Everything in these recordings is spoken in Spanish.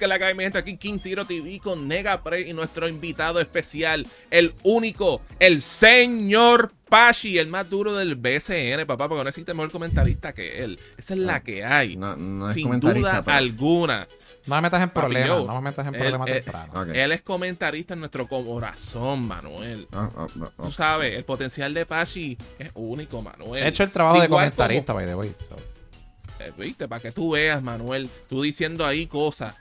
Que la cae mi gente aquí King Zero TV con Nega Pre y nuestro invitado especial, el único, el señor Pashi, el más duro del BCN, papá, porque no existe mejor comentarista que él. Esa es la que hay. No, no es sin duda pero- alguna. No me metas en problemas, yo, no me metas en problemas él- temprano. Él es comentarista en nuestro corazón, Manuel. Ah, ah, ah. Tú sabes, el potencial de Pashi es único, Manuel. He hecho el trabajo de comentarista, by the way. so. como- eh, Viste, para que tú veas, Manuel, tú diciendo ahí cosas.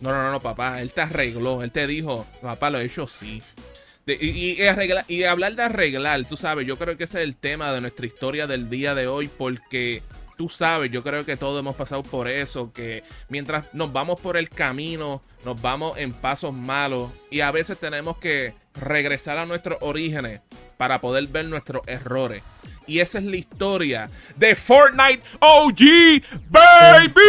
No, no, no, no, papá, él te arregló, él te dijo, papá, lo he hecho sí. De- y, y y hablar de arreglar, tú sabes, yo creo que ese es el tema de nuestra historia del día de hoy, porque tú sabes, yo creo que todos hemos pasado por eso, que mientras nos vamos por el camino, nos vamos en pasos malos y a veces tenemos que regresar a nuestros orígenes para poder ver nuestros errores. Y esa es la historia de Fortnite OG Baby.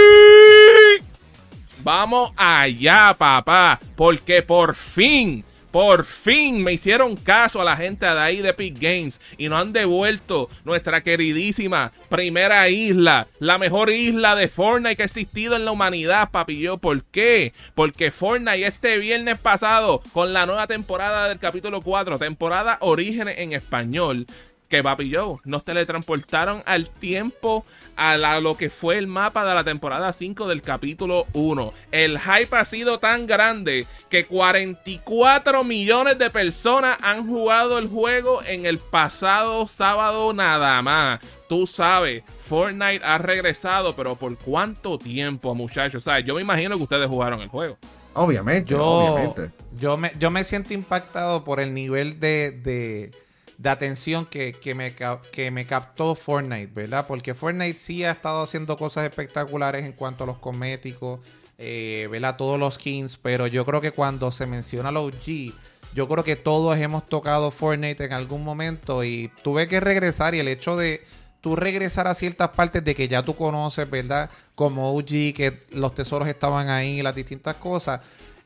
Vamos allá, papá, porque por fin, por fin me hicieron caso a la gente de ahí de Epic Games y nos han devuelto nuestra queridísima primera isla, la mejor isla de Fortnite que ha existido en la humanidad, papi. Yo, ¿por qué? Porque Fortnite este viernes pasado, con la nueva temporada del capítulo 4, temporada Orígenes en español, que papi yo nos teletransportaron al tiempo a la- lo que fue el mapa de la temporada 5 del capítulo 1. El hype ha sido tan grande que 44 millones de personas han jugado el juego en el pasado sábado nada más. Tú sabes, Fortnite ha regresado, pero ¿por cuánto tiempo, muchachos? ¿Sabes? Yo me imagino que ustedes jugaron el juego. Obviamente, Yo, obviamente. yo, me, yo me siento impactado por el nivel de, de, de atención que, que, me, que me captó Fortnite, ¿verdad? Porque Fortnite sí ha estado haciendo cosas espectaculares en cuanto a los cosméticos, eh, ¿verdad? Todos los skins, pero yo creo que cuando se menciona los OG, yo creo que todos hemos tocado Fortnite en algún momento y tuve que regresar y el hecho de tú regresar a ciertas partes de que ya tú conoces, ¿verdad? Como OG, que los tesoros estaban ahí, las distintas cosas.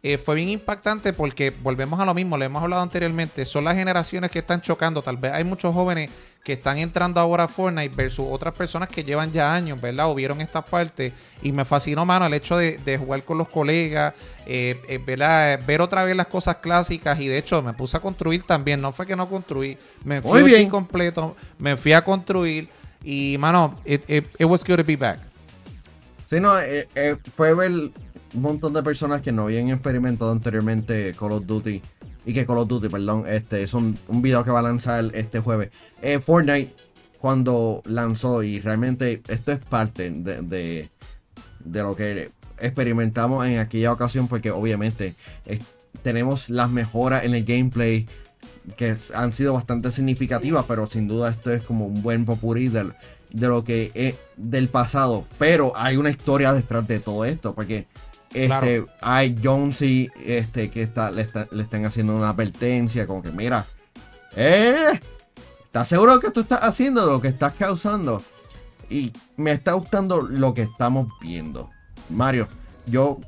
Eh, fue bien impactante porque volvemos a lo mismo, lo hemos hablado anteriormente, son las generaciones que están chocando, tal vez hay muchos jóvenes que están entrando ahora a Fortnite versus otras personas que llevan ya años, ¿verdad? O vieron estas partes y me fascinó, mano, el hecho de, de jugar con los colegas, eh, eh, ¿verdad? Ver otra vez las cosas clásicas y de hecho me puse a construir también, no fue que no construí, me fui Muy OG bien. completo, me fui a construir y, mano, it, it, it was good to be back. Sí, no, eh, eh, fue ver un montón de personas que no habían experimentado anteriormente Call of Duty. Y que Call of Duty, perdón, este es un, un video que va a lanzar este jueves. Eh, Fortnite, cuando lanzó, y realmente esto es parte de, de, lo que experimentamos en aquella ocasión, porque obviamente eh, tenemos las mejoras en el gameplay que han sido bastante significativas, pero sin duda esto es como un buen popurrí del, de lo que es del pasado. Pero hay una historia detrás de todo esto, porque este, Claro. hay Jonesy este, que está, le, está- le están haciendo una advertencia, como que mira, ¿eh? ¿Estás seguro que tú estás haciendo lo que estás causando? Y me está gustando lo que estamos viendo. Mario, yo,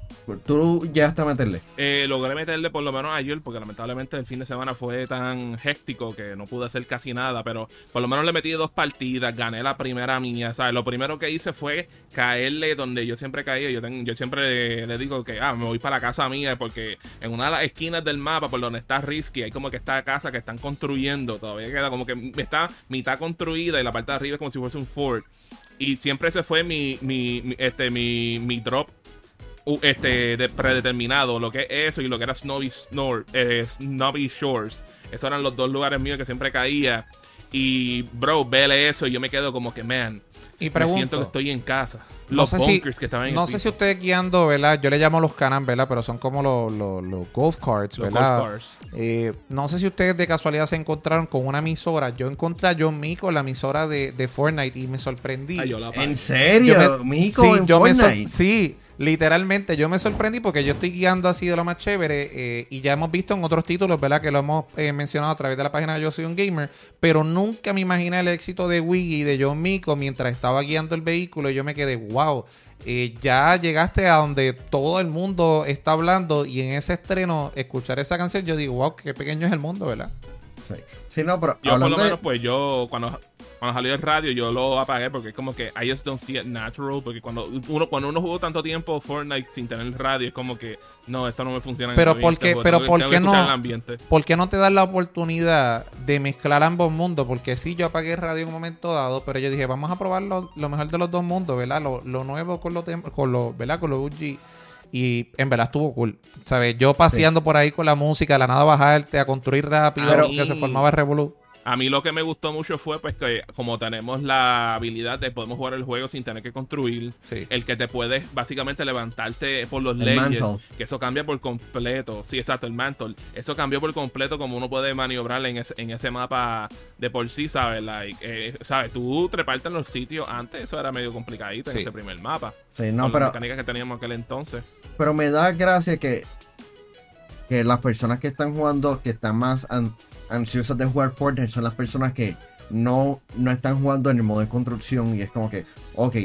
tú llegaste a meterle. Eh, logré meterle por lo menos ayer, porque lamentablemente el fin de semana fue tan héctico que no pude hacer casi nada, pero por lo menos le metí dos partidas, gané la primera mía, ¿sabes? Lo primero que hice fue caerle donde yo siempre caía, yo, yo siempre le, digo que, ah, me voy para la casa mía, porque en una de las esquinas del mapa, por donde está Risky, hay como que esta casa que están construyendo, todavía queda como que está mitad construida y la parte de arriba es como si fuese un fort. Y siempre ese fue mi, mi, mi- este, mi, mi drop u- este de predeterminado, lo que es eso y lo que era Snowy, Snor, eh, Snobby Shores. Esos eran los dos lugares míos que siempre caía. Y, bro, vele eso y yo me quedo como que, man, Y me siento que estoy en casa. No Los sé si- bunkers que estaban en No el sé si ustedes guiando, ¿verdad? Yo le llamo los canan, ¿verdad? Pero son como los, los, los golf carts, Los ¿verdad? golf cars. Eh, no sé si ustedes de casualidad se encontraron con una emisora. Yo encontré a John Mico, la emisora de, de Fortnite, y me sorprendí. Ay, yo la ¿En serio? Yo me- Mico, sí, en yo me sor- Fortnite. sí, literalmente yo me sorprendí porque yo estoy guiando así de lo más chévere eh, y ya hemos visto en otros títulos, ¿verdad? Que lo hemos eh, mencionado a través de la página de Yo Soy un Gamer, pero nunca me imaginé el éxito de Wiggy y de John Mico mientras estaba guiando el vehículo y yo me quedé, wow, eh, ya llegaste a donde todo el mundo está hablando y en ese estreno escuchar esa canción yo digo, wow, qué pequeño es el mundo, ¿verdad? Sí, Sí, no, pero Yo por lo de- menos, pues yo, cuando, cuando salió el radio, yo lo apagué porque es como que I just don't see it natural. Porque cuando uno, cuando uno jugó tanto tiempo Fortnite sin tener radio, es como que no, esto no me funciona. en Pero el ¿por ambiente, qué- porque pero por qué no? el. ¿Por qué no te das la oportunidad de mezclar ambos mundos? Porque sí, yo apagué radio en un momento dado, pero yo dije, vamos a probar lo, lo mejor de los dos mundos, ¿verdad? Lo, lo nuevo con los tem- con los, ¿verdad? Con los UG. Y en verdad estuvo cool. ¿Sabes? Yo paseando por ahí con la música, de la nada bajarte, a construir rápido, Pero- que se formaba el revolú. A mí lo que me gustó mucho fue pues que como tenemos la habilidad de podemos jugar el juego sin tener que construir, Sí. el que te puedes básicamente levantarte por los leyes, que eso cambia por completo. Sí, exacto, el mantle. Eso cambió por completo como uno puede maniobrar en ese, en ese mapa de por sí, ¿sabes? Like, eh, ¿sabes? Tú treparte en los sitios antes, eso era medio complicadito Sí. en ese primer mapa. Sí, no, con pero, las mecánicas que teníamos en aquel entonces. pero me da gracia que, que las personas que están jugando, que están más an- ansiosas de jugar Fortnite, son las personas que no, no están jugando en el modo de construcción. Y es como que, ok,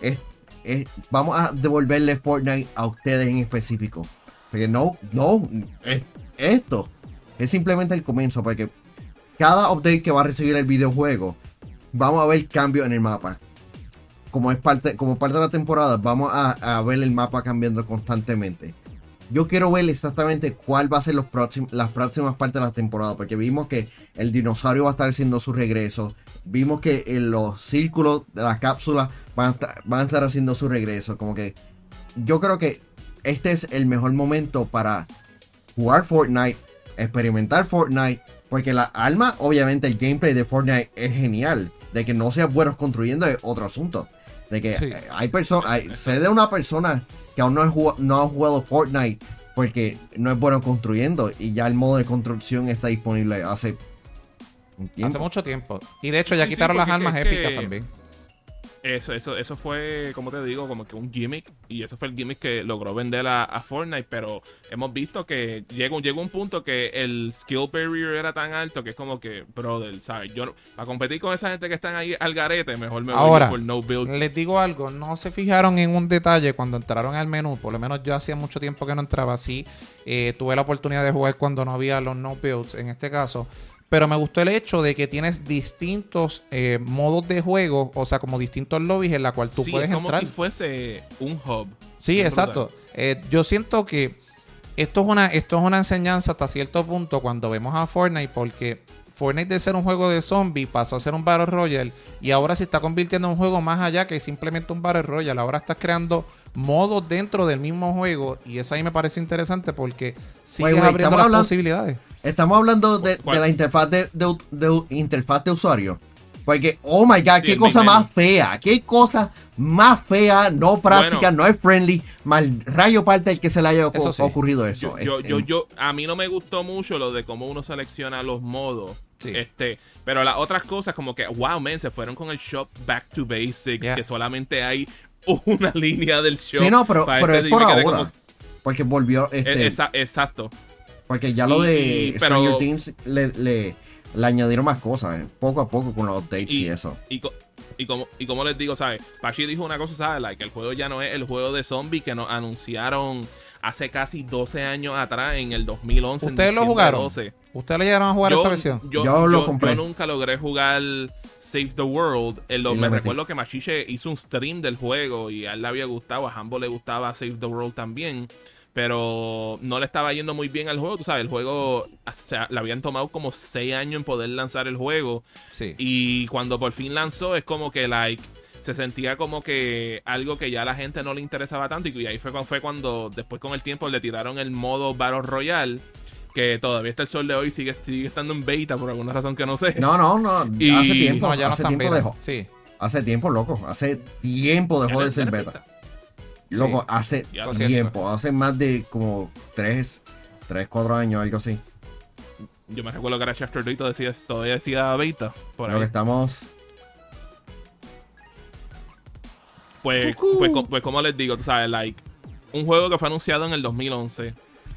es, es- vamos a devolverle Fortnite a ustedes en específico. Porque no, no, es- esto es simplemente el comienzo. Porque cada update que va a recibir el videojuego, vamos a ver cambios en el mapa. Como es parte, como parte de la temporada, vamos a, a ver el mapa cambiando constantemente. Yo quiero ver exactamente cuál va a ser los próximos, las próximas partes de la temporada. Porque vimos que el dinosaurio va a estar haciendo su regreso. Vimos que en los círculos de las cápsulas van a, estar, van a estar haciendo su regreso. Como que yo creo que este es el mejor momento para jugar Fortnite, experimentar Fortnite. Porque la alma, obviamente, el gameplay de Fortnite es genial. De que no seas buenos construyendo es otro asunto. De que Sí. eh, hay personas, sé de una persona que aún no, ha jugado, no ha jugado Fortnite porque no es bueno construyendo y ya el modo de construcción está disponible hace un tiempo. Hace mucho tiempo. Y de hecho ya Sí, sí, quitaron las armas que- épicas también. Eso, eso, eso fue, como te digo, como que un gimmick. Y eso fue el gimmick que logró vender a, a Fortnite. Pero hemos visto que llega, llega un punto que el skill barrier era tan alto que es como que, brother, ¿sabes? Yo para competir con esa gente que están ahí al garete, mejor me voy Ahora, yo por no builds. Les digo algo, no se fijaron en un detalle cuando entraron al menú, por lo menos yo hacía mucho tiempo que no entraba así, eh, tuve la oportunidad de jugar cuando no había los no builds en este caso, pero me gustó el hecho de que tienes distintos eh, modos de juego, o sea, como distintos lobbies en la cual tú sí, puedes es como entrar. si fuese un hub. Sí, exacto. Eh, yo siento que esto es una esto es una enseñanza hasta cierto punto cuando vemos a Fortnite porque Fortnite de ser un juego de zombies pasó a ser un Battle Royale y ahora se está convirtiendo en un juego más allá que simplemente un Battle Royale. Ahora estás creando modos dentro del mismo juego y eso ahí me parece interesante porque sigues wait, abriendo estamos las hablando- posibilidades. Estamos hablando de, la interfaz de, de- de- interfaz de usuario. Porque, oh my god, Sí, qué cosa más fea. Qué cosa más fea, no práctica, Bueno. no es friendly. Mal rayo parte el que se le haya ocu- Eso sí. ocurrido eso. Yo, yo, Este, yo, yo- a mí no me gustó mucho lo de cómo uno selecciona los modos. Sí. Este, pero las otras cosas como que, wow, man, se fueron con el shop Back to Basics, Yeah. que solamente hay una línea del shop. Sí, no, pero, pero este, es por ahora. como- Porque volvió Eh, este. esa- exacto. Porque ya lo Y- de Stranger pero- Things le, le, le añadieron más cosas, eh, poco a poco con los updates y, Y- eso. Y, co- y como, y como les digo, ¿sabes? Pachi dijo una cosa, ¿sabes? Like, el juego ya no es el juego de zombie que nos anunciaron hace casi 12 años atrás, en el 2011. en ¿Ustedes lo jugaron? 12. ¿Ustedes le llegaron a jugar esa versión? Yo, Yo lo compré. yo nunca logré jugar Save the World. Eh, lo- lo me recuerdo que Machiche hizo un stream del juego y a él le había gustado, a Hambo le gustaba Save the World también. Pero no le estaba yendo muy bien al juego, tú sabes, el juego, o sea, le habían tomado como 6 años en poder lanzar el juego. Sí. Y cuando por fin lanzó, es como que, like, se sentía como que algo que ya a la gente no le interesaba tanto. Y ahí fue, cuando- fue cuando, después con el tiempo, le tiraron el modo Battle Royale. Que todavía está el sol de hoy, sigue, sigue estando en beta por alguna razón que no sé. No, no, no. Y- hace tiempo, No, ya no hace tiempo beta. dejó. Sí. Hace tiempo, loco. Hace tiempo dejó de ser beta. Loco, Sí. hace Ya tiempo. Hace más de como 3, 3, 4 años, algo así. Yo me recuerdo que era Chester Dito decía, todavía decía beta. Por Lo ahí. que estamos. Pues, pues, pues como les digo, tú sabes, like, un juego que fue anunciado en el 2011,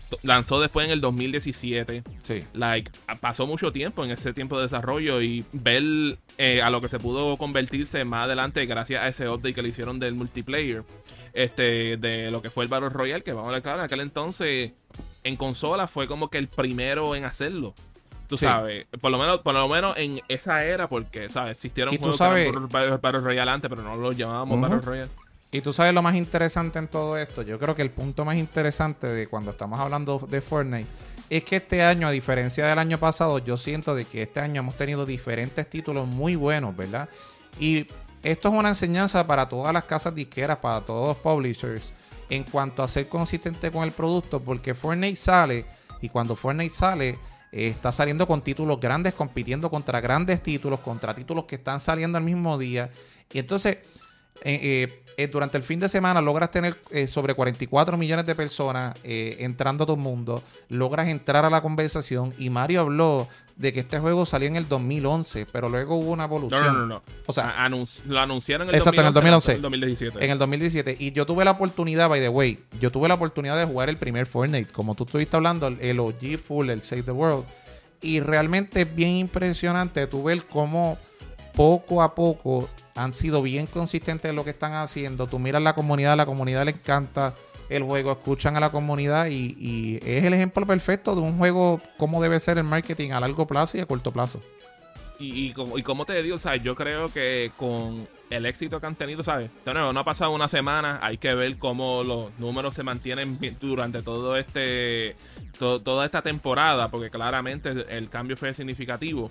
to- lanzó después en el 2017. Sí. Like, pasó mucho tiempo en ese tiempo de desarrollo y ver eh, a lo que se pudo convertirse más adelante gracias a ese update que le hicieron del multiplayer, este, de lo que fue el Battle Royale, que vamos a ver, claro, en aquel entonces en consola fue como que el primero en hacerlo. Tú Sí. sabes, por lo menos por lo menos en esa era, porque, ¿sabes? Existieron juegos sabes- que eran Battle, Battle Royale antes, pero no los llamábamos Ujú. Battle Royale. Y tú sabes lo más interesante en todo esto. Yo creo que el punto más interesante de cuando estamos hablando de Fortnite es que este año, a diferencia del año pasado, yo siento de que este año hemos tenido diferentes títulos muy buenos, ¿verdad? Y esto es una enseñanza para todas las casas disqueras, para todos los publishers, en cuanto a ser consistente con el producto, porque Fortnite sale y cuando Fortnite sale está saliendo con títulos grandes, compitiendo contra grandes títulos, contra títulos que están saliendo al mismo día. Y entonces, eh, eh, eh, durante el fin de semana logras tener eh, sobre 44 millones de personas entrando a tu mundo, logras entrar a la conversación y Mario habló de que este juego salió en el 2011, pero luego hubo una No, evolución. no, no, no. O sea, lo anunciaron en el Exacto, en el 2011. en el 2017. En el 2017. Y yo tuve la oportunidad, by the way, yo tuve la oportunidad de jugar el primer Fortnite, como tú estuviste hablando, el- el OG Full, el Save the World. Y realmente es bien impresionante tú ver cómo poco a poco han sido bien consistentes en lo que están haciendo. Tú miras la comunidad, la comunidad le encanta el juego, escuchan a la comunidad y, es el ejemplo perfecto de un juego, cómo debe ser el marketing a largo plazo y a corto plazo. Y, y, como, te digo, ¿sabes? Yo creo que con el éxito que han tenido, ¿sabes? Nuevo, no ha pasado una semana, hay que ver cómo los números se mantienen durante todo este to- toda esta temporada, porque claramente el cambio fue significativo.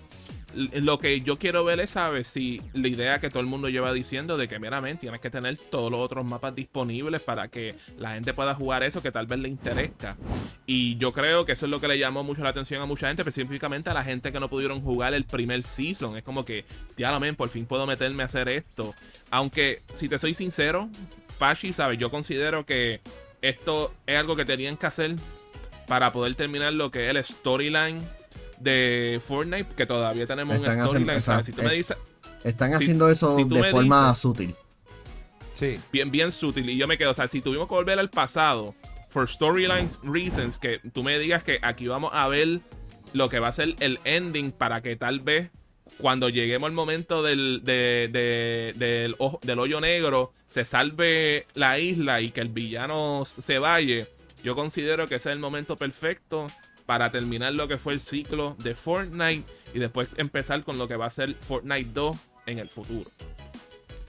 Lo que yo quiero ver es, ¿sabes? Si la idea que todo el mundo lleva diciendo de que, meramente tienes que tener todos los otros mapas disponibles para que la gente pueda jugar eso que tal vez le interesa. Y yo creo que eso es lo que le llamó mucho la atención a mucha gente, específicamente a la gente que no pudieron jugar el primer season. Es como que, diablo, men, por fin puedo meterme a hacer esto. Aunque, si te soy sincero, Pachi, ¿sabes? Yo considero que esto es algo que tenían que hacer para poder terminar lo que es el storyline de Fortnite, que todavía tenemos un Están haciendo- storyline. Si tú me exacto. dices, Están Si- haciendo eso si de me forma dices- sutil. Sí. bien, bien sutil. Y yo me quedo, o sea, si tuvimos que volver al pasado, for storylines reasons, que tú me digas que aquí vamos a ver lo que va a ser el ending para que tal vez cuando lleguemos al momento del, de- de- del, ojo- del hoyo negro se salve la isla y que el villano se vaya. Yo considero que ese es el momento perfecto para terminar lo que fue el ciclo de Fortnite y después empezar con lo que va a ser Fortnite 2 en el futuro.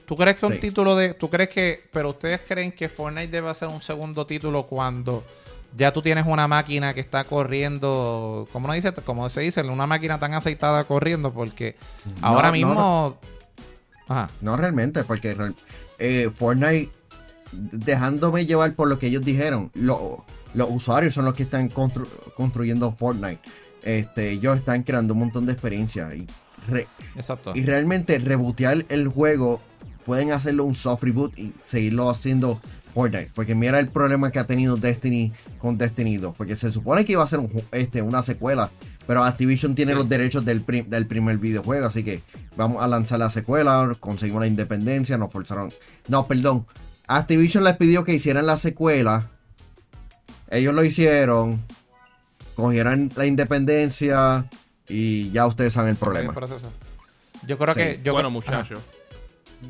¿Tú crees que un Sí. título de. ¿Tú crees que. Pero ustedes creen que Fortnite debe hacer un segundo título cuando ya tú tienes una máquina que está corriendo. ¿Cómo no dice? Como se dice, una máquina tan aceitada corriendo, porque ahora no, mismo. Ajá. No realmente, porque eh, Fortnite, dejándome llevar por lo que ellos dijeron, lo- los usuarios son los que están constru- construyendo Fortnite. Este, ellos están creando un montón de experiencia y, re- Exacto. y realmente rebotear el juego pueden hacerlo un soft reboot y seguirlo haciendo Fortnite. Porque mira el problema que ha tenido Destiny con Destiny 2. Porque se supone que iba a ser un este, una secuela. Pero Activision tiene Sí. los derechos del, prim- del primer videojuego. Así que vamos a lanzar la secuela. Conseguimos la independencia. Nos forzaron. No, perdón. Activision les pidió que hicieran la secuela. Ellos lo hicieron. Cogieron la independencia. Y ya ustedes saben el problema. Yo creo Sí. que. Yo bueno, muchachos.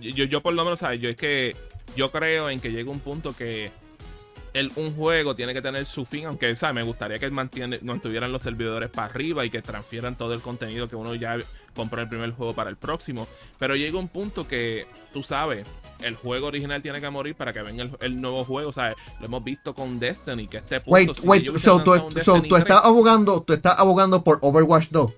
Yo, yo por lo menos, ¿sabes? Yo es que yo creo en que llega un punto que el, un juego tiene que tener su fin, aunque, ¿sabes? Me gustaría que mantiene, mantuvieran los servidores para arriba y que transfieran todo el contenido que uno ya compró en el primer juego para el próximo. Pero llega un punto que, tú sabes, el juego original tiene que morir para que venga el, el nuevo juego, ¿sabes? Lo hemos visto con Destiny, que este punto... Wait, si wait, so, tú, so, tú 3, estás abogando, tú estás abogando por Overwatch 2.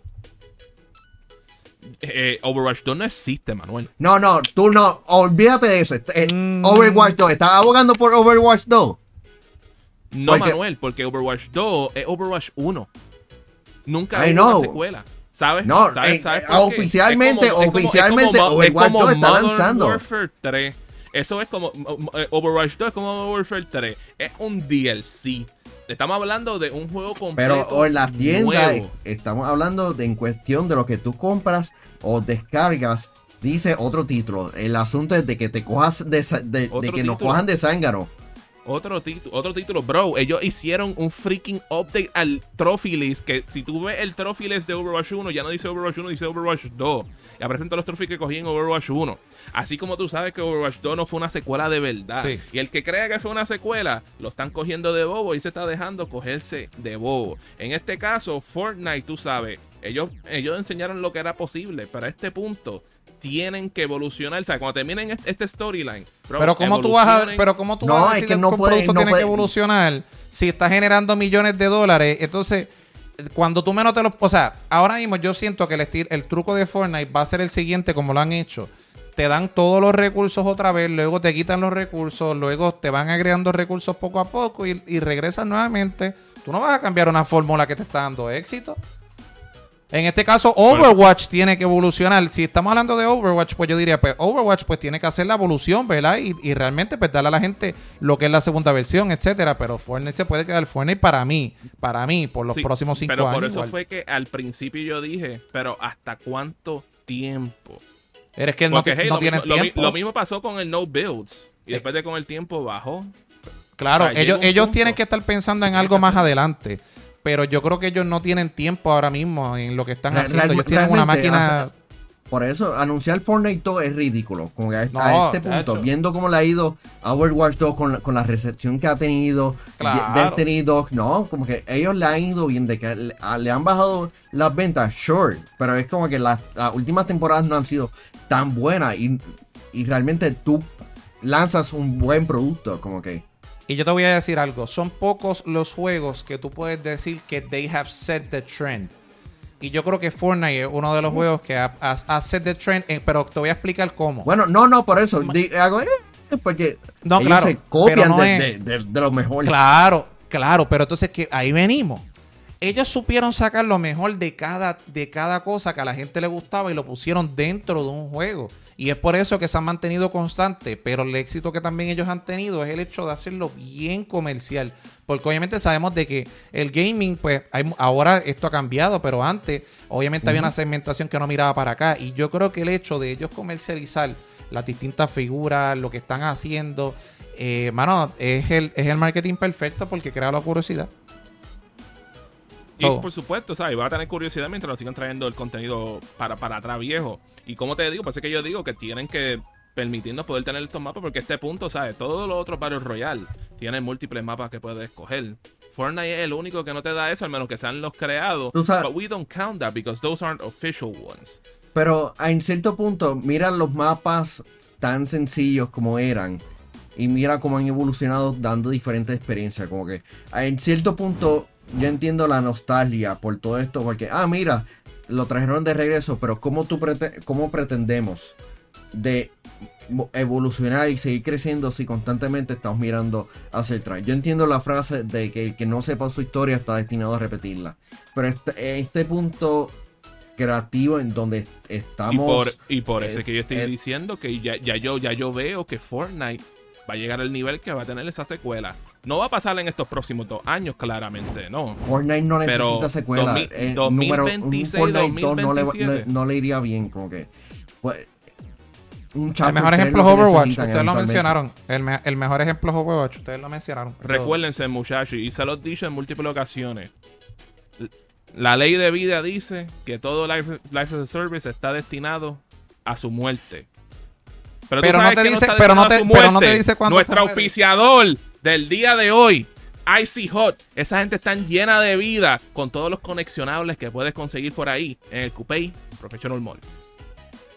eh, Overwatch 2 no existe, Manuel. No, no, tú no, olvídate de eso. Eh, Mm. Overwatch 2, ¿estás abogando por Overwatch 2? No, Porque- Manuel, porque Overwatch 2 es Overwatch 1. Nunca hay una secuela. ¿Sabes? No, eh, ¿Sabes eh, oficialmente- como- oficialmente como- Overwatch es como 2 está Modern lanzando. Warfare 3. Eso es como. eh, Overwatch 2 es como Modern Warfare 3. Es un DLC. Estamos hablando de un juego completo. Pero en las tiendas, nuevo. estamos hablando de en cuestión de lo que tú compras o descargas, dice otro título. El asunto es de que te cojas de, que nos título. cojan de zángano. Otro, título, otro título, bro. Ellos hicieron un freaking update al Trophy List. Que si tú ves el Trophy List de Overwatch 1, ya no dice Overwatch 1, dice Overwatch 2. Y aparecen todos los trophies que cogí en Overwatch 1. Así como tú sabes que Overwatch 2 no fue una secuela de verdad. Sí. Y el que crea que fue una secuela, lo están cogiendo de bobo y se está dejando cogerse de bobo. En este caso, Fortnite, tú sabes, ellos, ellos enseñaron lo que era posible, pero a este punto tienen que evolucionar. O sea, cuando terminen este, este storyline. Pero cómo tú vas a, pero cómo tú No, vas a es decir que que no un puede- producto no tiene puede- que evolucionar si está generando millones de dólares? Entonces, cuando tú menos te lo... O sea, ahora mismo yo siento que el, truco de Fortnite va a ser el siguiente como lo han hecho. Te dan todos los recursos otra vez, luego te quitan los recursos, luego te van agregando recursos poco a poco y, y regresan nuevamente. Tú no vas a cambiar una fórmula que te está dando éxito. En este caso, Overwatch tiene que evolucionar. Si estamos hablando de Overwatch, pues yo diría, pues Overwatch pues tiene que hacer la evolución, ¿verdad? Y, y realmente pues darle a la gente lo que es la segunda versión, etcétera. Pero Fortnite se puede quedar Fortnite para mí, para mí, por los Sí, próximos cinco Pero años. por eso igual. fue que al principio yo dije, pero ¿hasta cuánto tiempo? Eres que no, Porque, hey, no lo tiempo. lo mismo pasó con el no builds. Y Eh. después de con el tiempo bajó. Claro, O sea, llega ellos, ellos tienen que estar pensando en algo más adelante. Pero yo creo que ellos no tienen tiempo ahora mismo en lo que están Real- haciendo. Ellos tienen una máquina. o sea, por eso, anunciar Fortnite 2 es ridículo. Como que a, No, a este punto, viendo cómo le ha ido a Overwatch 2 con la, con la recepción que ha tenido, Claro. Destiny 2, no, como que ellos le han ido bien, de que le, a- le han bajado las ventas, sure, pero es como que las, las últimas temporadas no han sido tan buenas y, y realmente tú lanzas un buen producto, como que... Y yo te voy a decir algo, son pocos los juegos que tú puedes decir que they have set the trend. Y yo creo que Fortnite es uno de los juegos que ha, ha- ha set the trend, eh, pero te voy a explicar cómo. Bueno, no, no, por eso, hago, eh, porque No, ellos claro, se copian pero no de, es- de- de- de lo mejor. Claro, claro, pero entonces que ahí venimos. Ellos supieron sacar lo mejor de cada, de cada cosa que a la gente le gustaba y lo pusieron dentro de un juego. Y es por eso que se han mantenido constantes. Pero el éxito que también ellos han tenido es el hecho de hacerlo bien comercial. Porque obviamente sabemos de que el gaming, pues hay- ahora esto ha cambiado, pero antes obviamente había una segmentación que no miraba para acá. Y yo creo que el hecho de ellos comercializar las distintas figuras, lo que están haciendo, eh, mano, es el, es el marketing perfecto porque crea la curiosidad. Y Todo. por supuesto, ¿sabes? Va a tener curiosidad mientras nos sigan trayendo el contenido para, para atrás viejo. Y como te digo, pues es que yo digo que tienen que permitirnos poder tener estos mapas porque a este punto, ¿sabes? Todos los otros Battle Royale tienen múltiples mapas que puedes escoger. Fortnite es el único que no te da eso, al menos que sean los creados. But we don't count that because those aren't official ones. Pero en cierto punto, mira los mapas tan sencillos como eran. Y mira cómo han evolucionado dando diferentes experiencias. Como que en cierto punto yo entiendo la nostalgia por todo esto. Porque, ah, mira, lo trajeron de regreso. Pero ¿cómo, tú prete- cómo pretendemos de evolucionar y seguir creciendo si constantemente estamos mirando hacia atrás? Yo entiendo la frase de que el que no sepa su historia está destinado a repetirla. Pero este, este punto creativo en donde Y estamos... por, y por eh, eso es que yo estoy eh, diciendo que ya, ya, yo, ya yo veo que Fortnite va a llegar al nivel que va a tener esa secuela. No va a pasar en estos próximos dos años, claramente, no. Fortnite no necesita Pero secuela. 2000, Eh, 2026, número, un Fortnite 2 no le, 2027. no- no le iría bien, como que. pues, un El mejor 3 ejemplo lo es Overwatch. Ustedes lo mencionaron. El, me- el mejor ejemplo es Overwatch. Ustedes lo mencionaron. Recuérdense, muchachos, y se los he dicho en múltiples ocasiones. La ley de vida dice que todo Life, life as a Service está destinado a su muerte. Pero, Pero no te dice- pero no te- pero no te muerte. dice cuándo Nuestro auspiciador del día de hoy, Icy Hot. Esa gente está llena de vida con todos los conexionables que puedes conseguir por ahí en el Coupé Professional Mall.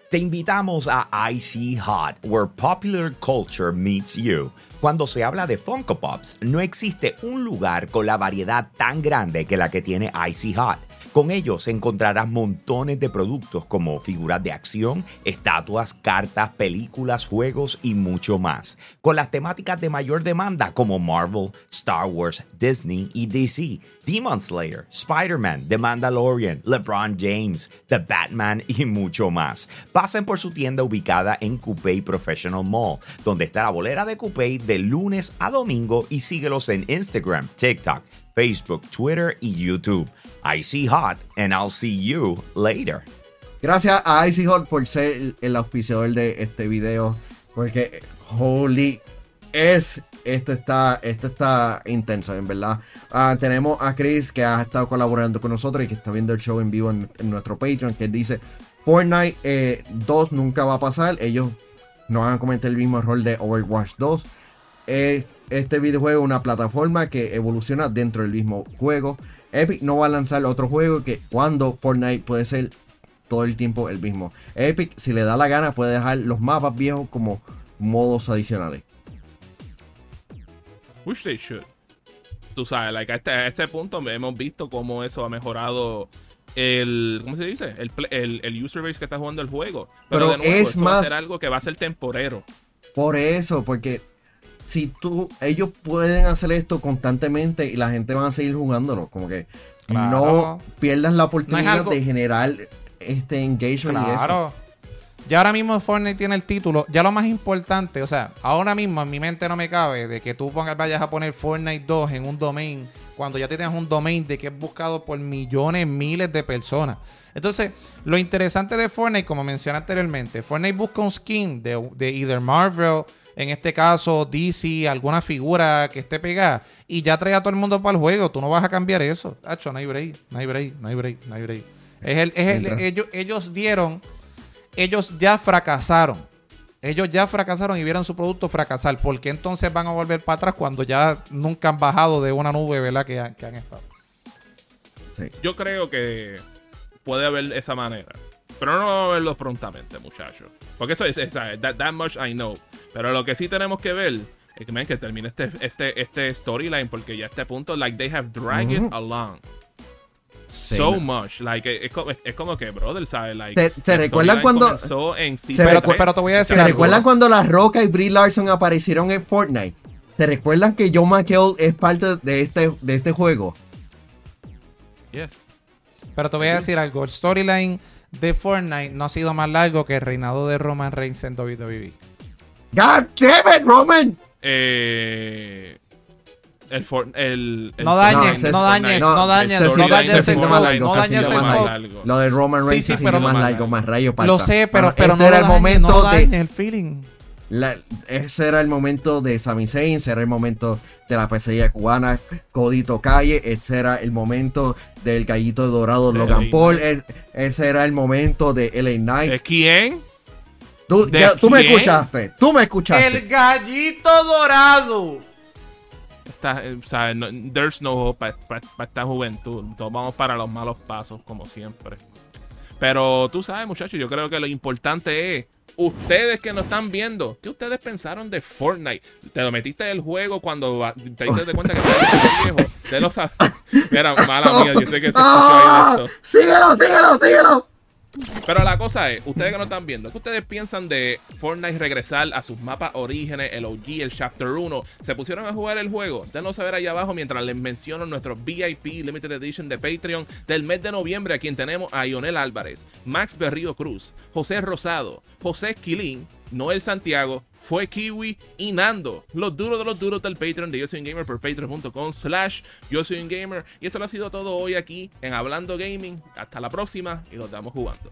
Te invitamos a Icy Hot, where popular culture meets you. Cuando se habla de Funko Pops, no existe un lugar con la variedad tan grande que la que tiene Icy Hot. Con ellos encontrarás montones de productos como figuras de acción, estatuas, cartas, películas, juegos y mucho más. Con las temáticas de mayor demanda como Marvel, Star Wars, Disney y DC, Demon Slayer, Spider-Man, The Mandalorian, LeBron James, The Batman y mucho más. Pasen por su tienda ubicada en Coupé Professional Mall, donde está la bolera de Coupé de lunes a domingo y síguelos en Instagram, TikTok, Facebook, Twitter y YouTube. I see hot and I'll see you later. Gracias a Icy Hot por ser el, auspiciador de este video. Porque, holy, es. Esto está, esto está intenso, en verdad. Ah, tenemos a Chris que ha estado colaborando con nosotros y que está viendo el show en vivo en, en nuestro Patreon. Que dice: Fortnite eh, 2 nunca va a pasar. Ellos no van a cometer el mismo error de Overwatch 2. Es este videojuego una plataforma que evoluciona dentro del mismo juego. Epic no va a lanzar otro juego que cuando Fortnite puede ser todo el tiempo el mismo. Epic, si le da la gana, puede dejar los mapas viejos como modos adicionales. Wish they should. Tú sabes, like, a, este, a este punto hemos visto cómo eso ha mejorado el. ¿Cómo se dice? El, el, el user base que está jugando el juego. Pero, Pero de nuevo, es eso va a más- ser algo que va a ser temporero. Por eso, porque si tú, ellos pueden hacer esto constantemente y la gente va a seguir jugándolo. Como que Claro. no pierdas la oportunidad algo- de generar este engagement y eso. Claro. Ya ahora mismo Fortnite tiene el título. Ya lo más importante, o sea, ahora mismo en mi mente no me cabe de que tú pongas, vayas a poner Fortnite 2 en un domain cuando ya tienes un domain de que es buscado por millones, miles de personas. Entonces, lo interesante de Fortnite, como mencioné anteriormente, Fortnite busca un skin de, de either Marvel, en este caso DC, alguna figura que esté pegada, y ya trae a todo el mundo para el juego. Tú no vas a cambiar eso. Hacho, no hay break, no hay break, no hay break, no hay break. Es el, es el- ellos, ellos dieron, ellos ya fracasaron. Ellos ya fracasaron y vieron su producto fracasar. ¿Por qué entonces van a volver para atrás cuando ya nunca han bajado de una nube, ¿verdad? Que, han- que han estado. Sí. Yo creo que puede haber esa manera. Pero no vamos a verlo prontamente, muchachos. Porque eso es, es- that, that much I know. Pero lo que sí tenemos que ver es que, man, que termine este, este, este storyline. Porque ya a este punto, like, they have dragged it along. Sí, so no. much. Like, es, como, es como que, brother, ¿sabes? Like, ¿Se- recuerdan cuando- en se Pero, recu- pero te voy a decir ¿Se recuerdan cuando La Roca y Brie Larson aparecieron en Fortnite? ¿Se recuerdan que John McHale es parte de este, de este juego? Yes. Pero te voy a decir algo. El storyline de Fortnite no ha sido más largo que el reinado de Roman Reigns en WWE. God damn it, Roman! Eh, el, for- el, el No dañes, no Fortnite- dañes, no, no dañes, no sí- dañes sí quote, más largo, no dañes sí ese más largo. Lo de Roman Sí, Reigns sí, ha sido pero- más largo, más rayo parta. Lo sé, pero, pero este no, era el momento no de... dañes el feeling. La- ese era el momento de Sami Zayn, ese era el momento de la pesadilla cubana, Codito Calle, ese era el momento del gallito dorado De Logan LA Paul, e- ese era el momento de LA ¿De Knight. quién? Tú, de ya- tú me quién? escuchaste, tú me escuchaste. El gallito dorado. Está, eh, o sea, no- there's no hope para esta juventud. Entonces vamos para los malos pasos, como siempre. Pero tú sabes, muchachos, yo creo que lo importante es ustedes que nos están viendo, ¿qué ustedes pensaron de Fortnite? ¿Te lo metiste en el juego cuando te diste de cuenta que estaba viejo? ¿Te lo sabes? Mira, mala mía, yo sé que se escuchó ¡Ah! ahí esto. Síguelo, síguelo, síguelo. Pero la cosa es, ustedes que no están viendo, ¿qué ustedes piensan de Fortnite regresar a sus mapas orígenes, el OG, el Chapter 1? ¿Se pusieron a jugar el juego? Déjenlo saber ahí abajo mientras les menciono nuestro VIP Limited Edition de Patreon del mes de noviembre, a quien tenemos a Ionel Álvarez, Max Berrío Cruz, José Rosado, José Quilín, Noel Santiago, Fue Kiwi y Nando. Los duros de los duros del Patreon de Yo Soy un Gamer por patreon.com slash Yo Soy un Gamer. Y eso lo ha sido todo hoy aquí en Hablando Gaming. Hasta la próxima y nos estamos jugando.